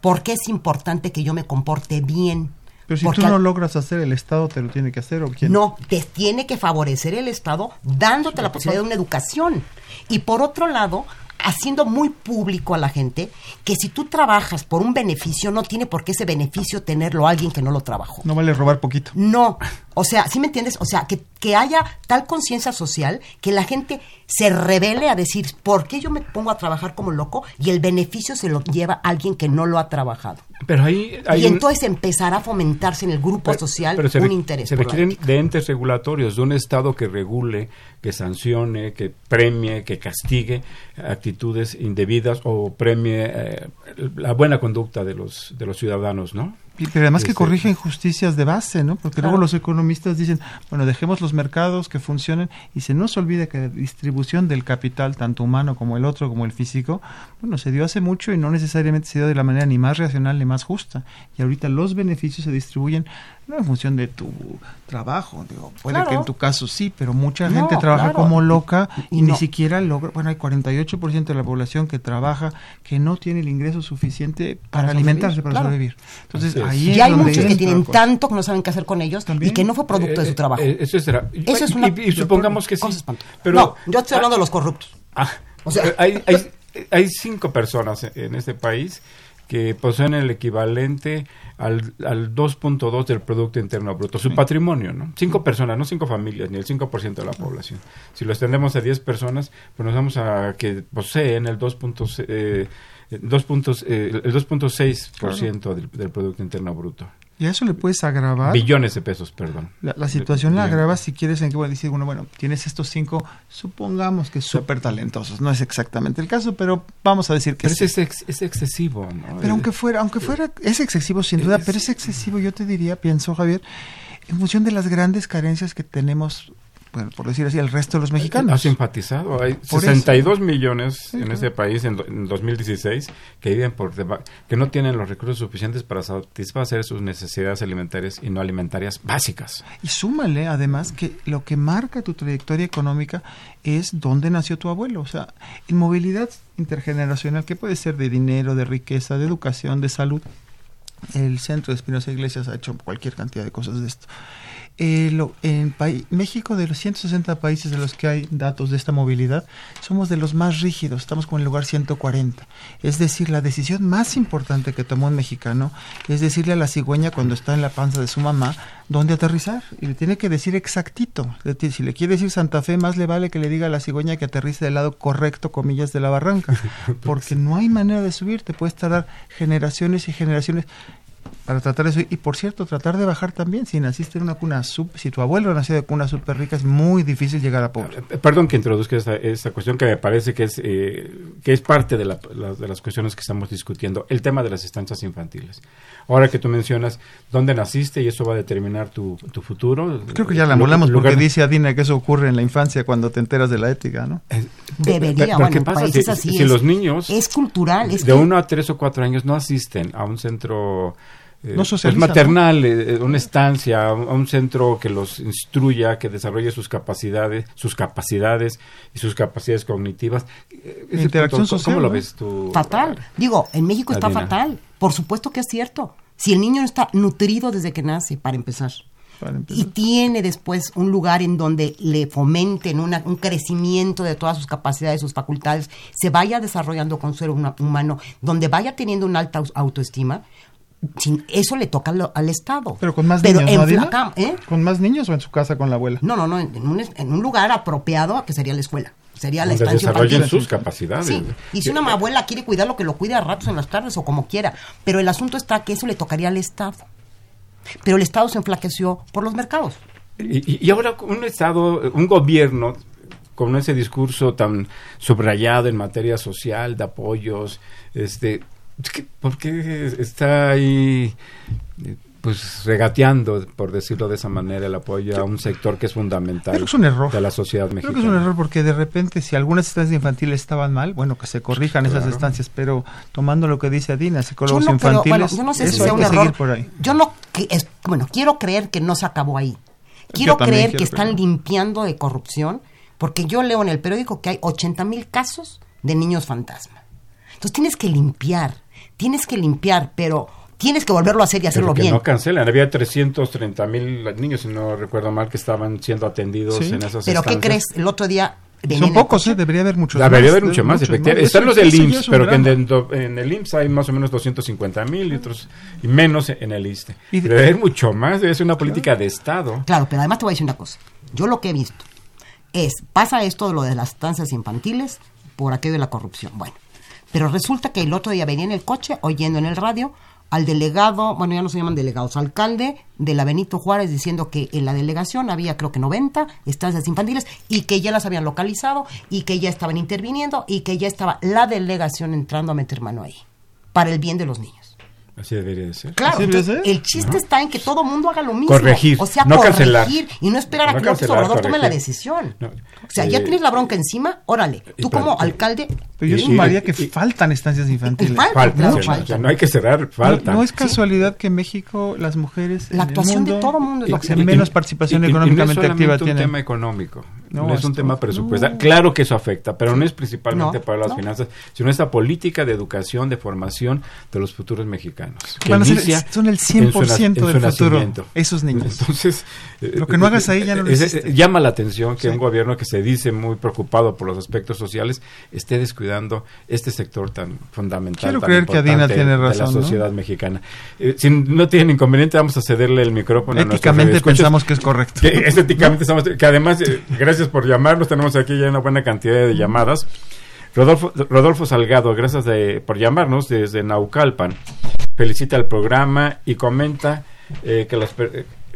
por qué es importante que yo me comporte bien. Pero si Porque tú no logras hacer, ¿el Estado te lo tiene que hacer o quién? no, te tiene que favorecer el Estado dándote la posibilidad de una educación. Y por otro lado, haciendo muy público a la gente que si tú trabajas por un beneficio, no tiene por qué ese beneficio tenerlo alguien que no lo trabajó. No vale robar poquito. No, o sea, ¿sí me entiendes? O sea, que, que haya tal conciencia social que la gente se revele a decir, ¿por qué yo me pongo a trabajar como loco y el beneficio se lo lleva alguien que no lo ha trabajado? Pero ahí hay y un- entonces empezará a fomentarse en el grupo Pero- social pero un interés. Se requieren de entes regulatorios, de un Estado que regule, que sancione, que premie, que castigue actitudes indebidas o premie eh, la buena conducta de los, de los ciudadanos, ¿no? Pero además que Este, corrige injusticias de base, ¿no? Porque luego los economistas dicen, bueno, dejemos los mercados que funcionen y se nos olvida que la distribución del capital, tanto humano como el otro, como el físico, bueno, se dio hace mucho y no necesariamente se dio de la manera ni más racional ni más justa. Y ahorita los beneficios se distribuyen no en función de tu trabajo, digo, puede Claro. que en tu caso sí, pero mucha No, gente trabaja claro. como loca Y- ni siquiera logra, bueno, hay 48% de la población que trabaja que no tiene el ingreso suficiente para, Para alimentarse, para claro. sobrevivir. Entonces, Ahí Y hay muchos que tienen tanto que no saben qué hacer con ellos También. y que no fue producto de Eh, su trabajo. eh, eso será. Eso es una y, y supongamos que sí. Pero, no, yo estoy hablando de los corruptos. Ah, O sea- eh, hay, hay, hay cinco personas en este país que poseen el equivalente al, al 2.2 del Producto Interno Bruto, su patrimonio, ¿no? Cinco personas, no cinco familias, ni el 5% de la población. Si lo extendemos a 10 personas, pues nos vamos a que poseen el 2.6 dos puntos, eh, el 2.6% del, del Producto Interno Bruto. Y a eso le puedes agravar. Billones de pesos, perdón. La, la situación la agravas si quieres en que bueno, decir, bueno, bueno, tienes estos cinco, supongamos que súper talentosos. No es exactamente el caso, pero vamos a decir que Pero sí. es, ex- es excesivo, ¿no? Pero aunque fuera, aunque fuera, es excesivo sin duda, pero es excesivo, yo te diría, pienso Javier, en función de las grandes carencias que tenemos, bueno, por decir así, el resto de los mexicanos. Ha simpatizado. Hay Por 62 millones Sí, en claro. este país en, en 2016 que viven por que no tienen los recursos suficientes para satisfacer sus necesidades alimentarias y no alimentarias básicas. Y súmale, además, que lo que marca tu trayectoria económica es dónde nació tu abuelo. O sea, en movilidad intergeneracional, que puede ser de dinero, de riqueza, de educación, de salud. El centro de Espinosa Iglesias ha hecho cualquier cantidad de cosas de esto. Eh, lo- en México, de los 160 países de los que hay datos de esta movilidad, somos de los más rígidos, estamos con el lugar 140. Es decir, la decisión más importante que tomó un mexicano es decirle a la cigüeña cuando está en la panza de su mamá dónde aterrizar. Y le tiene que decir exactito. Si le quiere decir Santa Fe, más le vale que le diga a la cigüeña que aterrice del lado correcto, comillas, de la barranca. Porque no hay manera de subir, te puedes tardar generaciones y generaciones para tratar eso. Y por cierto, tratar de bajar también. Si naciste en una cuna sub, si tu abuelo nació de cuna súper rica, es muy difícil llegar a pobre. Eh, Perdón que introduzca esta, esta cuestión que me parece que es, eh, que es parte de, la- la- de las cuestiones que estamos discutiendo, el tema de las estancias infantiles. Ahora que tú mencionas dónde naciste y eso va a determinar tu, tu futuro. Creo que ya la molamos porque lugar- dice Adina que eso ocurre en la infancia cuando te enteras de la ética, ¿no? Eh, Debería, pero bueno, ¿qué pasa países si, así si es- los niños Es cultural, es de que- uno a tres o cuatro años no asisten a un centro eh, No pues, maternal, eh, una estancia, a un, centro que los instruya, que desarrolle sus capacidades, sus capacidades y sus capacidades cognitivas. Eh, ese Interacción punto, ¿cómo- social, ¿Cómo lo ¿no? ves tú? Fatal. Digo, en México está Adina. fatal. Por supuesto que es cierto. Si el niño no está nutrido desde que nace, para empezar, Para empezar. y tiene después un lugar en donde le fomenten una- un crecimiento de todas sus capacidades, sus facultades, se vaya desarrollando con ser una- humano, donde vaya teniendo una alta autoestima, sin- eso le toca al, al Estado. Pero con más Pero niños, en ¿no, Adina? flaca- ¿eh? ¿Con más niños o en su casa con la abuela? No, no, no, en en un, en un lugar apropiado que sería la escuela. Sería la Donde estancia desarrollen sus capacidades. Sí, y si una abuela quiere cuidarlo, que lo cuide a ratos en las tardes o como quiera. Pero el asunto está que eso le tocaría al Estado. Pero el Estado se enflaqueció por los mercados. Y, y- y ahora un Estado, un gobierno con ese discurso tan subrayado en materia social, de apoyos, este, ¿por qué está ahí eh, pues regateando, por decirlo de esa manera, el apoyo a un sector que es fundamental Creo que es un error. de la sociedad Creo mexicana? que es un error porque de repente si algunas estancias infantiles estaban mal, bueno, que se corrijan esas estancias, pero tomando lo que dice Adina, psicólogos Yo no creo- infantiles, bueno, yo no sé si sea hay un error. por ahí. Yo no, que es- bueno, quiero creer que no se acabó ahí. Quiero creer quiero que están creer. limpiando de corrupción, porque yo leo en el periódico que hay 80 mil casos de niños fantasma. Entonces tienes que limpiar, tienes que limpiar, pero tienes que volverlo a hacer y Pero hacerlo que bien. no cancelan. Había 330 mil niños, si no recuerdo mal, que estaban siendo atendidos Sí. en esas Pero ¿qué crees? El otro día Son pocos, coche. ¿eh? Debería haber muchos Debería más. haber mucho más, efectivamente. Están los del IMSS, pero que en, el do- en el IMSS hay más o menos 250 mil y otros y menos en el ISTE. Y de- Debe haber mucho más, debe ser una política de Estado. Claro, pero además te voy a decir una cosa. Yo lo que he visto es, pasa esto de lo de las estancias infantiles por aquello de la corrupción. Bueno, pero resulta que el otro día venía en el coche, oyendo en el radio, al delegado, bueno, ya no se llaman delegados, alcalde de la Benito Juárez diciendo que en la delegación había creo que 90 estancias infantiles y que ya las habían localizado y que ya estaban interviniendo y que ya estaba la delegación entrando a meter mano ahí para el bien de los niños. Así debería de ser. Claro, ¿Así debe entonces, ser? el chiste está en que todo mundo haga lo mismo. Corregir, O sea, no corregir cancelar. y no esperar a No que López Obrador tome la decisión. No, o sea, ya eh, tienes la bronca encima, órale. y Tú como alcalde... Pero yo sumaría que y- faltan estancias infantiles. falta, claro, no hay que cerrar, falta. No, no es casualidad que en México las mujeres. La en el actuación de todo mundo es lo que menos participación Y- y- y económicamente no es activa solamente un tienen. tema económico, No, no, es un tema presupuestal. Claro que eso afecta, pero no es principalmente para las finanzas, sino esta política de educación, de formación de los futuros mexicanos. Que Van a ser- son el en su 100% nac- en del su futuro, nacimiento. esos niños. Entonces, eh, Lo que no hagas ahí ya no lo es- llama la atención que Sí. un gobierno que se dice muy preocupado por los aspectos sociales esté descuidando este sector tan fundamental. Quiero tan creer que Adina tiene de razón, la ¿no? sociedad mexicana. Eh, si no tienen inconveniente, vamos a cederle el micrófono a Éticamente radioescuchas. pensamos que es correcto. Que estéticamente estamos, que además, eh, gracias por llamarnos, tenemos aquí ya una buena cantidad de llamadas. Rodolfo, Rodolfo Salgado, gracias de- por llamarnos desde Naucalpan. Felicita el programa y comenta eh, que, las,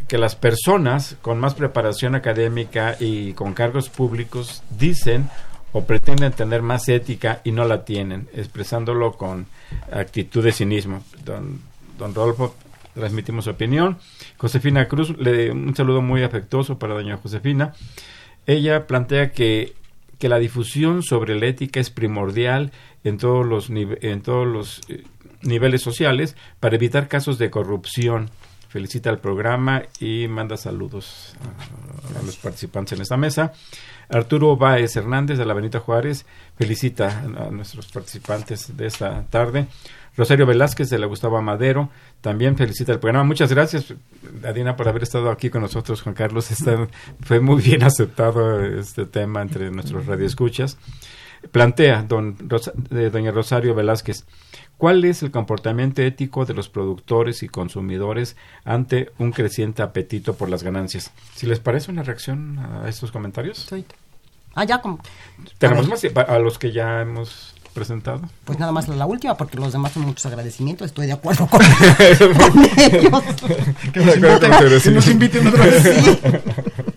que las personas con más preparación académica y con cargos públicos dicen o pretenden tener más ética y no la tienen, expresándolo con actitud de cinismo. Don, don Rodolfo, transmitimos su opinión. Josefina Cruz, le, un saludo muy afectuoso para doña Josefina. Ella plantea que, que la difusión sobre la ética es primordial en todos los, en todos los eh, niveles sociales para evitar casos de corrupción. Felicita al programa y manda saludos a, a los participantes en esta mesa. Arturo Báez Hernández de la Benita Juárez felicita a nuestros participantes de esta tarde. Rosario Velázquez de la Gustavo Madero también felicita el programa. Muchas gracias, Adina, por haber estado aquí con nosotros, Juan Carlos. Está- fue muy bien aceptado este tema entre nuestros radioescuchas. Plantea don Rosa- de doña Rosario Velázquez, ¿cuál es el comportamiento ético de los productores y consumidores ante un creciente apetito por las ganancias? Si les parece una reacción a estos comentarios. Ah, ya, como, Tenemos A más a los que ya hemos presentado. pues nada más la, la última, porque los demás son muchos agradecimientos. Estoy de acuerdo con, con ellos. Que nos inviten, que nos inviten otra vez. Sí.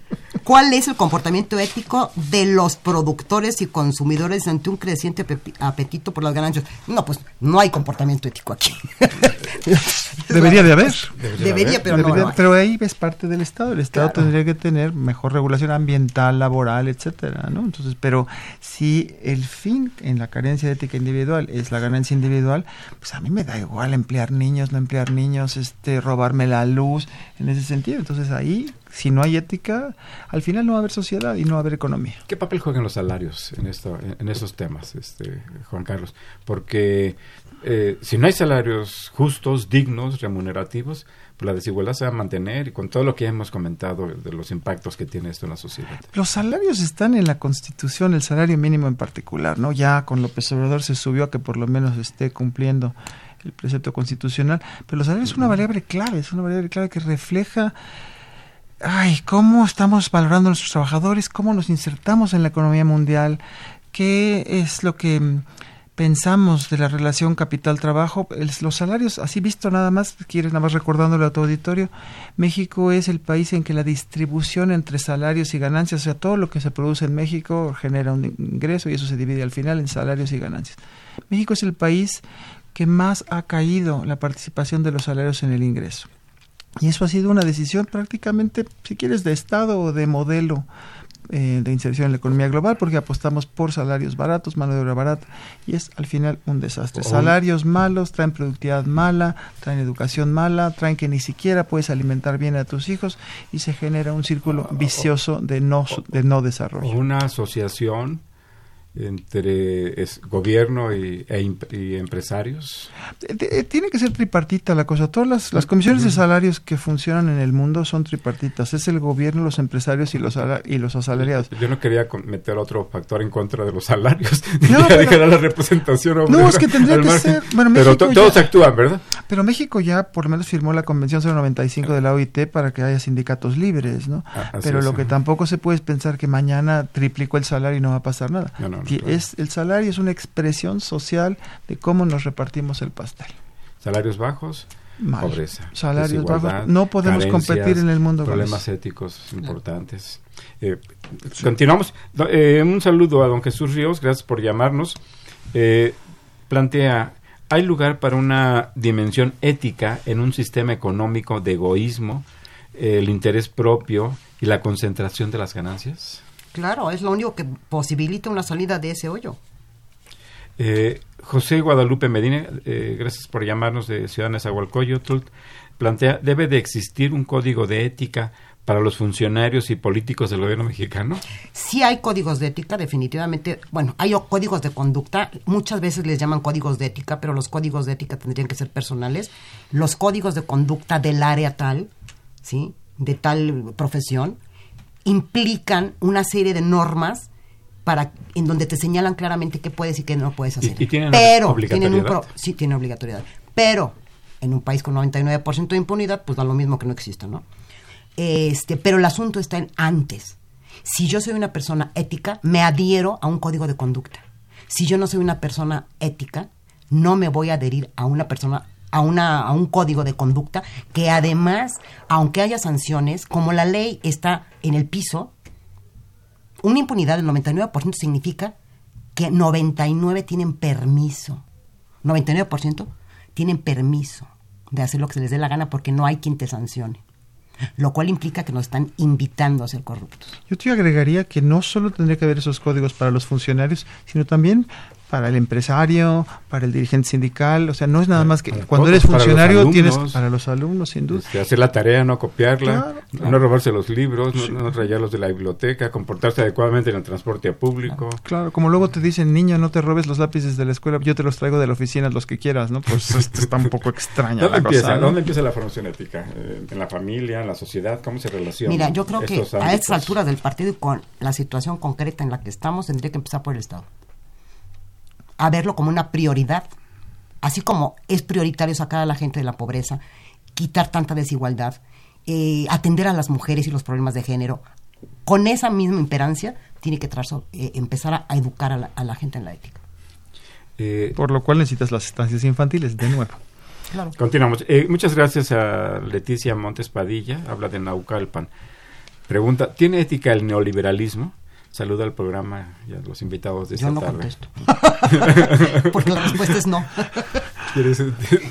¿Cuál es el comportamiento ético de los productores y consumidores ante un creciente ape- apetito por las ganancias? No, pues no hay comportamiento ético aquí. Debería de haber. Debería, pero Debería- no. pero ahí ves parte del Estado. El Estado Claro. tendría que tener mejor regulación ambiental, laboral, etcétera, ¿no? Entonces, pero si el fin en la carencia de ética individual es la ganancia individual, pues a mí me da igual emplear niños, no emplear niños, este, robarme la luz, en ese sentido. Entonces ahí, si no hay ética, al final no va a haber sociedad y no va a haber economía. ¿Qué papel juegan los salarios en esto, en, esos temas, este, Juan Carlos? Porque eh, si no hay salarios justos, dignos, remunerativos, pues la desigualdad se va a mantener y con todo lo que hemos comentado de los impactos que tiene esto en la sociedad. Los salarios están en la Constitución, el salario mínimo en particular, ¿no? Ya con López Obrador se subió a que por lo menos esté cumpliendo el precepto constitucional, pero los salarios es una variable clave, es una variable clave que refleja ay, cómo estamos valorando a nuestros trabajadores, cómo nos insertamos en la economía mundial, qué es lo que mm, pensamos de la relación capital-trabajo. Los salarios, así visto nada más, quieres nada más recordándolo a tu auditorio, México es el país en que la distribución entre salarios y ganancias, o sea, todo lo que se produce en México genera un ingreso y eso se divide al final en salarios y ganancias. México es el país que más ha caído la participación de los salarios en el ingreso. Y eso ha sido una decisión prácticamente, si quieres, de Estado o de modelo eh, de inserción en la economía global, porque apostamos por salarios baratos, mano de obra barata, y es al final un desastre. Salarios malos traen productividad mala, traen educación mala, traen que ni siquiera puedes alimentar bien a tus hijos y se genera un círculo vicioso de no, de no desarrollo. una asociación entre es- gobierno y, e imp- y empresarios. Eh, eh, Tiene que ser tripartita la cosa. Todas las, las comisiones de salarios que funcionan en el mundo son tripartitas. Es el gobierno, los empresarios y los, y los asalariados. Yo no quería meter otro factor en contra de los salarios. No, No, pero- la representación No, obrera es que tendría que ser- bueno, Pero México to- ya- todos actúan, ¿verdad? Pero México ya por lo menos firmó la Convención 095 de la OIT para que haya sindicatos libres, ¿no? Ah, Pero es, lo que tampoco se puede es pensar que mañana triplicó el salario y no va a pasar nada. No, no, no, es, el salario es una expresión social de cómo nos repartimos el pastel. Salarios bajos, Mal. pobreza. Salarios bajos. No podemos competir en el mundo Problemas éticos importantes. Eh, Continuamos. Eh, un saludo a don Jesús Ríos, gracias por llamarnos. Eh, plantea, ¿hay lugar para una dimensión ética en un sistema económico de egoísmo, el interés propio y la concentración de las ganancias? Claro, es lo único que posibilita una salida de ese hoyo. Eh, José Guadalupe Medina, eh, gracias por llamarnos de Ciudad Nezahualcóyotl, plantea, ¿debe de existir un código de ética para los funcionarios y políticos del gobierno mexicano? Sí hay códigos de ética, definitivamente. Bueno, hay códigos de conducta. Muchas veces les llaman códigos de ética, pero los códigos de ética tendrían que ser personales. Los códigos de conducta del área tal, ¿sí? De tal profesión, implican una serie de normas para en donde te señalan claramente qué puedes y qué no puedes hacer. y tienen una pero tienen un pro- sí tienen obligatoriedad. Pero en un país con 99% de impunidad, pues da lo mismo que no exista, ¿no? Este, pero el asunto está en antes. Si yo soy una persona ética, me adhiero a un código de conducta. Si yo no soy una persona ética, no me voy a adherir a una persona a, una, a un código de conducta que además, aunque haya sanciones, como la ley está en el piso, una impunidad del 99% significa que 99 tienen permiso. 99% tienen permiso de hacer lo que se les dé la gana porque no hay quien te sancione. Lo cual implica que nos están invitando a ser corruptos. Yo te agregaría que no solo tendría que haber esos códigos para los funcionarios, sino también para el empresario, para el dirigente sindical, o sea, no es nada más que Para cuando todos, eres para funcionario alumnos. tienes para los alumnos sin duda. Este, hacer la tarea, no copiarla, Claro. no robarse los libros, no, no rayarlos de la biblioteca, comportarse adecuadamente en el transporte público. Claro, como luego te dicen, niño, no te robes los lápices de la escuela, yo te los traigo de la oficina, los que quieras, ¿no? Pues esto está un poco extraña ¿Dónde la empieza, cosa, ¿no? ¿Dónde empieza la formación ética? Eh, ¿En la familia, en la sociedad? ¿Cómo se relaciona? Mira, yo creo que a estas alturas del partido y con la situación concreta en la que estamos, tendría que empezar por el Estado. A verlo como una prioridad. Así como es prioritario sacar a la gente de la pobreza, quitar tanta desigualdad, eh, atender a las mujeres y los problemas de género. Con esa misma imperancia, tiene que trazo- eh, empezar a, a educar a la, a la gente en la ética. Eh, Por lo cual necesitas las estancias infantiles, de nuevo. Claro. Continuamos. Eh, muchas gracias a Leticia Montes Padilla, habla de Naucalpan. Pregunta, ¿tiene ética el neoliberalismo? Saluda al programa y a los invitados de esta Yo no tarde. contesto. Porque la respuesta es no. ¿Quieres,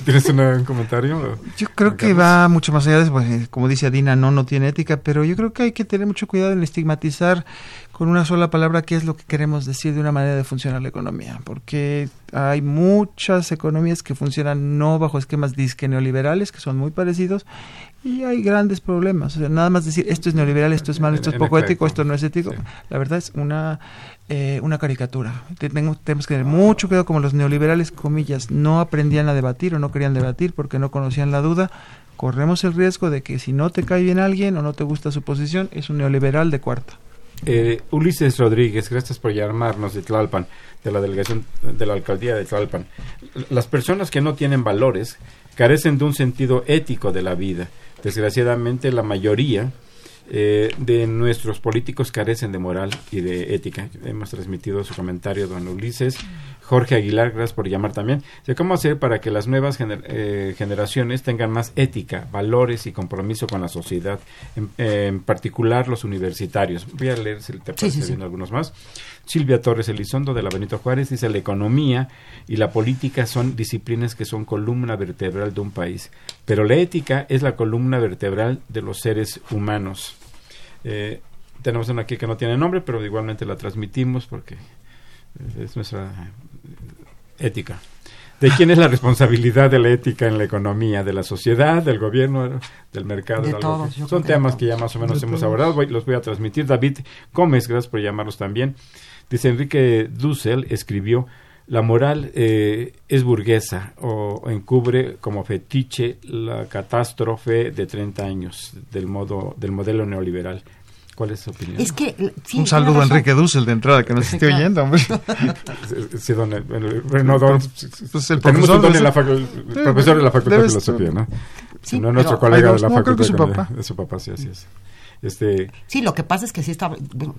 ¿Tienes una- un comentario? Yo creo que va mucho más allá de, pues, como dice Adina, no, no tiene ética, pero yo creo que hay que tener mucho cuidado en estigmatizar con una sola palabra qué es lo que queremos decir de una manera de funcionar la economía, porque hay muchas economías que funcionan no bajo esquemas disque neoliberales, que son muy parecidos, y hay grandes problemas. O sea, nada más decir esto es neoliberal, esto es malo, esto es poco efecto, ético, esto no es ético, sí. la verdad es una, eh, una caricatura. Tengo- tenemos que tener mucho cuidado como los neoliberales, comillas, no aprendían a debatir o no querían debatir porque no conocían la duda. Corremos el riesgo de que si no te cae bien alguien o no te gusta su posición, es un neoliberal de cuarta. Eh, Ulises Rodríguez, gracias por llamarnos de Tlalpan, de la delegación de la alcaldía de Tlalpan. Las personas que no tienen valores carecen de un sentido ético de la vida. Desgraciadamente, la mayoría eh, de nuestros políticos carecen de moral y de ética. Hemos transmitido su comentario, don Ulises. Jorge Aguilar, gracias por llamar también. ¿Cómo hacer para que las nuevas gener- eh, generaciones tengan más ética, valores y compromiso con la sociedad? En, en particular los universitarios. Voy a leer si te parece sí, algunos más. Silvia Torres Elizondo de la Benito Juárez dice, la economía y la política son disciplinas que son columna vertebral de un país, pero la ética es la columna vertebral de los seres humanos. Eh, tenemos una aquí que no tiene nombre, pero igualmente la transmitimos porque es nuestra eh, ética. ¿De quién es la responsabilidad de la ética en la economía? ¿De la sociedad, del gobierno, del mercado? De todos, Son temas que ya más o menos hemos todos. abordado. Voy- los voy a transmitir. David Gómez, gracias por llamarnos también. Dice Enrique Dussel, escribió, la moral eh, es burguesa o, o encubre como fetiche la catástrofe de 30 años del, modo, del modelo neoliberal. ¿Cuál es su opinión? Es que. eh, sí, un saludo a. Enrique Dussel de entrada, que nos esté claro. oyendo, hombre. Sí, don, el- el- bueno, don- Pues el tenemos profesor de la Facultad de Filosofía, ¿no? Sí, no, nuestro pero colega de la no, creo Facultad que su de papá. Su papá, sí, así es. Este, Sí, lo que pasa es que sí está. bueno,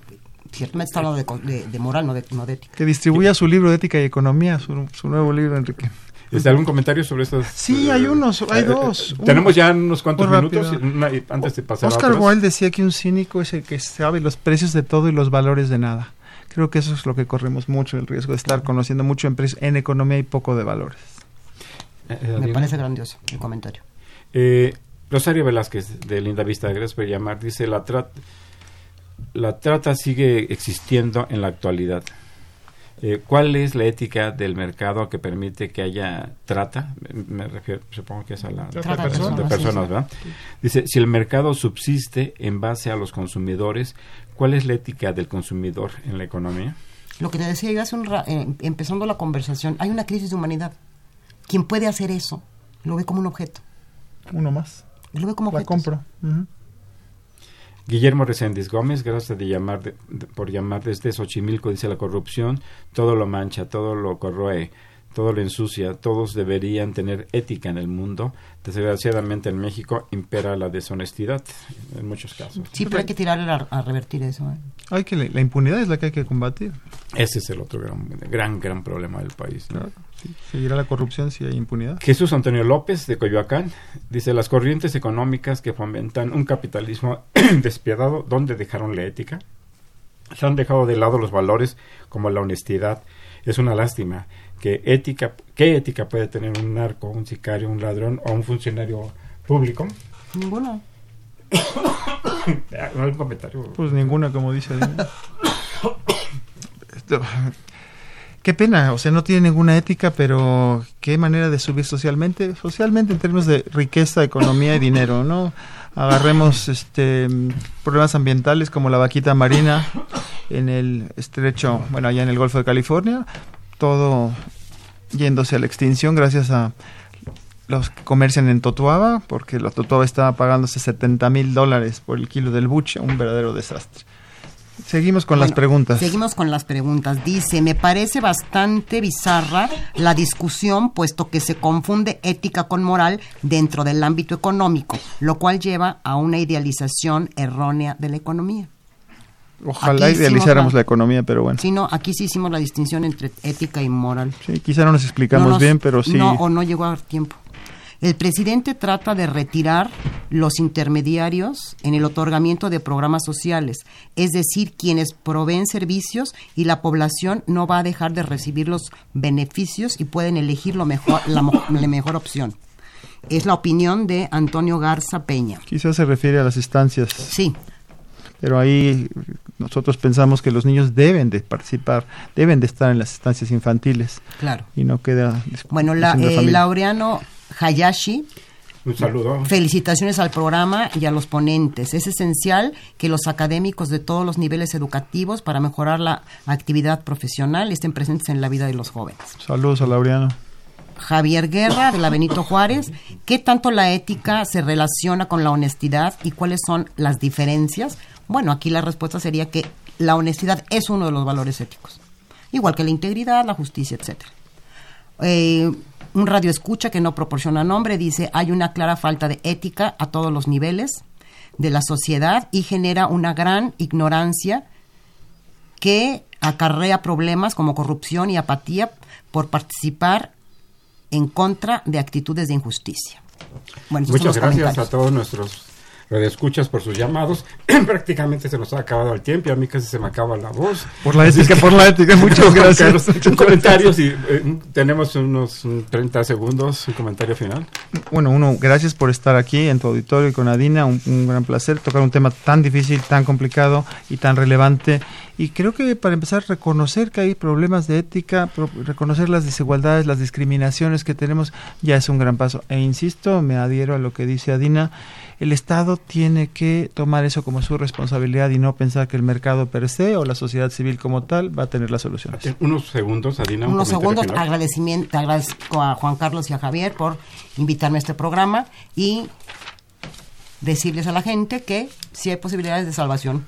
Ciertamente está hablando de, co- de- de moral, no de, no de ética. Que distribuya su libro de ética y economía, su, su nuevo libro, Enrique. ¿Este, ¿Algún comentario sobre estos? Sí, eh, hay unos, hay eh, dos. eh, Tenemos ya unos cuantos minutos una- antes de pasar a Oscar. Wilde decía que un cínico es el que sabe los precios de todo y los valores de nada. Creo que eso es lo que corremos mucho, el riesgo de estar conociendo mucho en, en economía y poco de valores. Eh, eh, Me parece grandioso el comentario. Eh, Rosario Velázquez de Linda Vista, gracias por llamar. Dice, la, tra- la trata sigue existiendo en la actualidad. Eh, ¿Cuál es la ética del mercado que permite que haya trata? Me- refiero, supongo que es a la Trata de de personas. ¿verdad? Dice, si el mercado subsiste en base a los consumidores, ¿cuál es la ética del consumidor en la economía? Lo que te decía yo hace un ra- eh, empezando la conversación, hay una crisis de humanidad. Quien puede hacer eso lo ve como un objeto. Uno más. Lo ve como La objeto. compro. Ujú. Guillermo Reséndiz Gómez, gracias de llamar de- de- por llamar desde Xochimilco, dice la corrupción, todo lo mancha, todo lo corroe, todo lo ensucia, todos deberían tener ética en el mundo. Desgraciadamente en México impera la deshonestidad en muchos casos. Sí, pero hay que tirarle a, a revertir eso. ¿eh? Hay que, la impunidad es la que hay que combatir. Ese es el otro gran, gran, gran problema del país. ¿no? Claro, sí. Seguirá la corrupción si hay impunidad. Jesús Antonio López de Coyoacán dice las corrientes económicas que fomentan un capitalismo despiadado, ¿dónde dejaron la ética? Se han dejado de lado los valores como la honestidad. Es una lástima que ética, ¿qué ética puede tener un narco, un sicario, un ladrón o un funcionario público? Ninguno. Ah, No hay comentario. Pues ninguna, como dice Qué pena, o sea, no tiene ninguna ética, pero qué manera de subir socialmente, socialmente en términos de riqueza, economía y dinero, ¿no? Agarremos este problemas ambientales como la vaquita marina en el estrecho, bueno, allá en el Golfo de California, todo yéndose a la extinción gracias a los que comercian en Totuaba, porque la Totuaba estaba pagándose 70 mil dólares por el kilo del buche, un verdadero desastre. Seguimos con las preguntas. Seguimos con las preguntas. Dice, me parece bastante bizarra la discusión, puesto que se confunde ética con moral dentro del ámbito económico, lo cual lleva a una idealización errónea de la economía. Ojalá aquí idealizáramos la- la economía, pero bueno. Sí, no, aquí sí hicimos la distinción entre ética y moral. Sí, quizá no nos explicamos No nos- bien, pero sí. No, o no llegó a tiempo. El presidente trata de retirar los intermediarios en el otorgamiento de programas sociales, es decir, quienes proveen servicios y la población no va a dejar de recibir los beneficios y pueden elegir lo mejor, la, la mejor opción. Es la opinión de Antonio Garza Peña. Quizás se refiere a las estancias, Sí, pero ahí nosotros pensamos que los niños deben de participar, deben de estar en las estancias infantiles claro. y no queda. Bueno, la, eh. Laureano Hayashi Un saludo. Felicitaciones al programa y a los ponentes. Es esencial que los académicos de todos los niveles educativos para mejorar la actividad profesional estén presentes en la vida de los jóvenes. Saludos a Laureano. Javier Guerra, de la Benito Juárez, ¿qué tanto la ética se relaciona con la honestidad y cuáles son las diferencias? Bueno, aquí la respuesta sería que la honestidad es uno de los valores éticos, igual que la integridad, la justicia, etcétera. Eh, un radio escucha que no proporciona nombre dice hay una clara falta de ética a todos los niveles de la sociedad y genera una gran ignorancia que acarrea problemas como corrupción y apatía por participar en contra de actitudes de injusticia. Bueno, Muchas gracias a todos nuestros radioescuchas por sus llamados. Prácticamente se nos ha acabado el tiempo y a mí casi se me acaba la voz. Por la ética, por la ética. Muchas gracias. Carlos, Muchas un comentario, si eh, tenemos unos mm, 30 segundos, un comentario final. Bueno, uno, gracias por estar aquí en tu auditorio y con Adina. Un, un gran placer tocar un tema tan difícil, tan complicado y tan relevante. Y creo que para empezar, reconocer que hay problemas de ética, pro- reconocer las desigualdades, las discriminaciones que tenemos, ya es un gran paso. E insisto, me adhiero a lo que dice Adina. El Estado tiene que tomar eso como su responsabilidad y no pensar que el mercado per se o la sociedad civil como tal va a tener las soluciones. Eh, Unos segundos, Adina. un unos segundos final. agradecimiento agradezco a Juan Carlos y a Javier por invitarme a este programa y decirles a la gente que sí hay posibilidades de salvación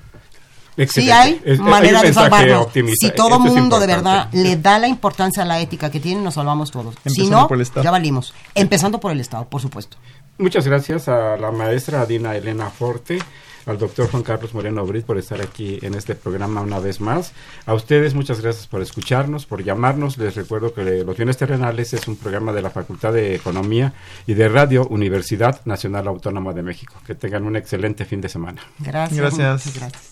Sí Excelente. hay Es- manera de salvarnos. optimista. Si todo mundo de verdad le da la importancia a la ética que tiene, nos salvamos todos. si no, por el Estado. ya valimos. Empezando por el Estado, por supuesto. Muchas gracias a la maestra Adina Elena Forte, al doctor Juan Carlos Moreno Brit por estar aquí en este programa una vez más. A ustedes muchas gracias por escucharnos, por llamarnos. Les recuerdo que Los Bienes Terrenales es un programa de la Facultad de Economía y de Radio Universidad Nacional Autónoma de México. Que tengan un excelente fin de semana. Gracias. Gracias. gracias.